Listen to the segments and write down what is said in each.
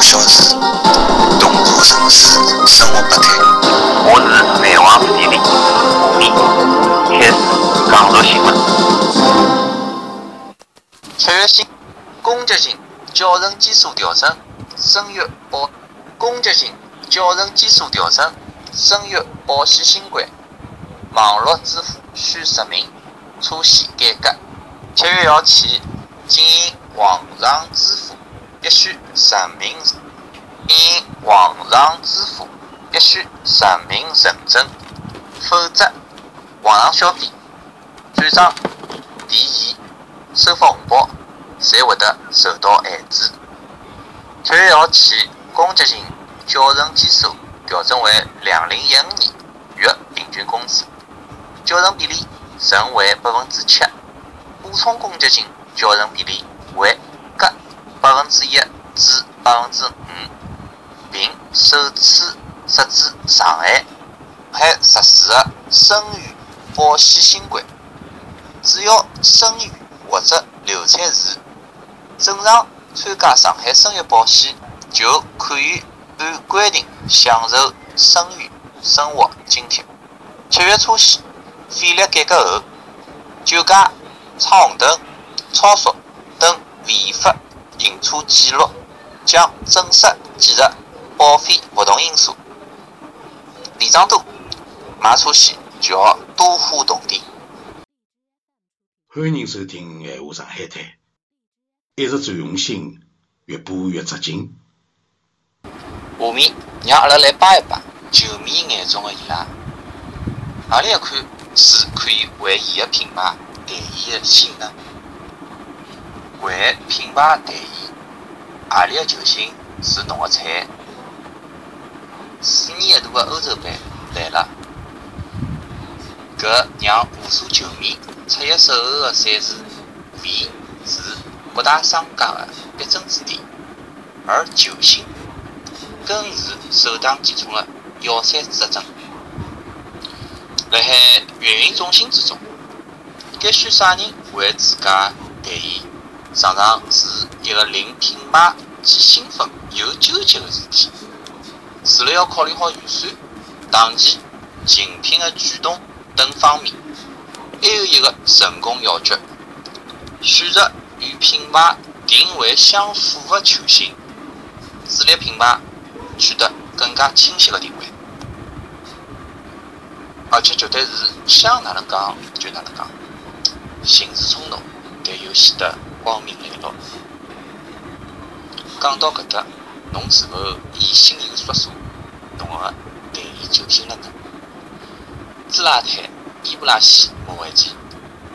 小时，东部城市生活百态。我是南王府地理，你开始讲述新闻。七月新公积金缴纳基数调整，生育保公积金缴纳基数调整，生育保险新规，网络支付需实名，出现改革。七月一起，经营网上支付实名，经营网上支付必须实名认证，否则网上消费、转账、提现、收发红包，侪会得受到限制。七月一号起，公积金缴存基数调整为两零一五年月平均工资，缴存比例仍为百分之七。补充公积金缴存比例为各百分之一至百分之五，并首次设置上限。还实施了生育保险新规，只要生育或者流产时正常参加上海生育保险，就可以按规定享受生育生活津贴。七月初起，费率改革后，酒驾。闯红灯、超速等违法行车记录将正式计入保费活动因素。违章多，买车险就要多花铜钿。欢迎收听《闲话上海滩》，一直最用心，越播越扎劲。下面让阿拉来摆一摆球迷眼中的伊拉，何里一款是可以为伊个品牌？代言的性能，为品牌代言，阿里个球星是侬个菜？四年一度的欧洲杯来了，搿让无数球迷彻夜守候的赛事，为是各大商家的必争之地，而球星更是首当其冲的要塞之争。辣海运营中心之中。该选啥人为自家代言，常常是一个令品牌既兴奋又纠结的事体。除了要考虑好预算、档期、竞品的举动等方面，还有一个成功要诀：选择与品牌定位相符的球星，助力品牌取得更加清晰的定位。而且绝对是想哪能讲就哪能讲。行事冲动，但又显得光明磊落。讲到搿搭，侬是否已心有所属？侬个代言球星了呢？朱拉坦·伊布拉希莫维奇，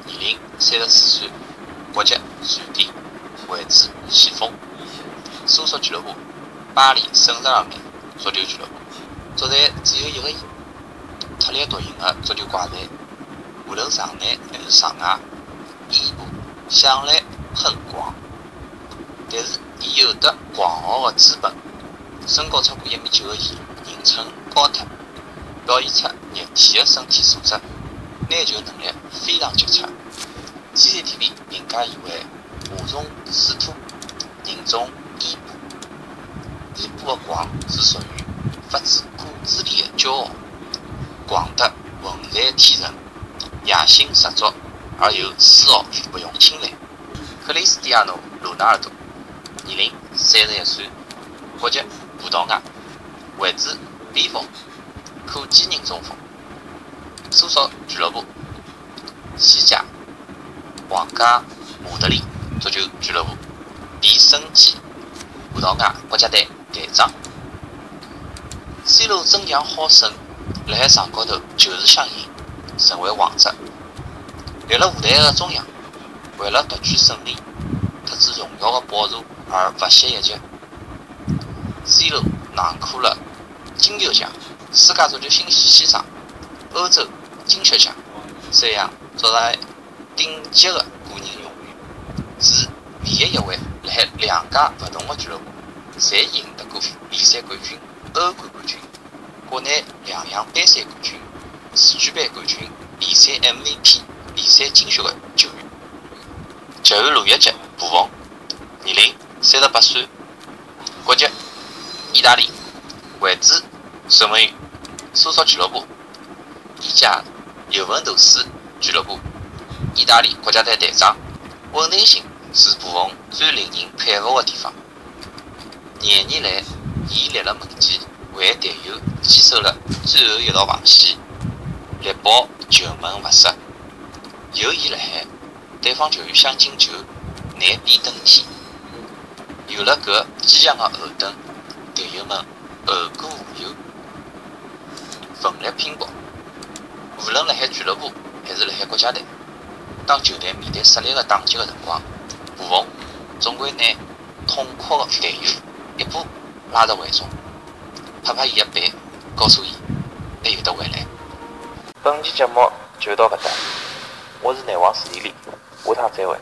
年龄三十四岁，国籍瑞典，位置前锋，所属俱乐部巴黎圣日耳曼足球俱乐部。足坛只有一个伊，特立独行的足球怪才，无论场内还是场外。伊布向来很广，但是伊有得狂傲的资本。身高超过一米九的伊，人称高特，表现出逆天的身体素质，拿球能力非常杰出。CCTV 评价伊为华中师徒，人中伊布。伊布的狂是属于发自骨子里的骄傲，狂得浑然天成，野心十足。而又丝毫不用青睐。克里斯蒂亚诺·罗纳尔多，年龄三十一岁，国籍葡萄牙，位置边锋，可兼任中锋，所属俱乐部西甲皇家马德里足球俱乐部，已升级葡萄牙国家队队长。C 罗争强好胜，辣海场高头就是想赢，成为王者。立了舞台的中央，为了夺取胜利，特指荣耀的宝座而不惜一击。C 罗囊括了金球奖、世界足球新先生、欧洲金靴奖这样作为顶级的个人荣誉，是唯一一位辣海两家。不同的俱乐部侪赢得过联赛冠军、欧冠冠军、国内两项杯赛冠军、世俱杯冠军、联赛 MVP。联赛金靴的球员，籍贯鲁豫籍，布冯，年龄三十八岁，国籍意大利为主十名所属俱乐部，意甲尤文图斯俱乐部，意大利国家队队长。稳定性是布冯最令人佩服的地方。廿年来，伊立了门前，为队友坚守了最后一道防线，力保球门勿失。有伊辣海，对方球员想进球难比登天。有了搿坚强的后盾，队友们后顾无忧，奋力拼搏。无论辣海俱乐部还是辣海国家队。当球队面对实力的打击的辰光，布冯总归拿痛哭的队友一把拉入怀中，拍拍伊的背，告诉伊还有得回来。本期节目就到搿搭，我是内王史蒂利，下趟再会。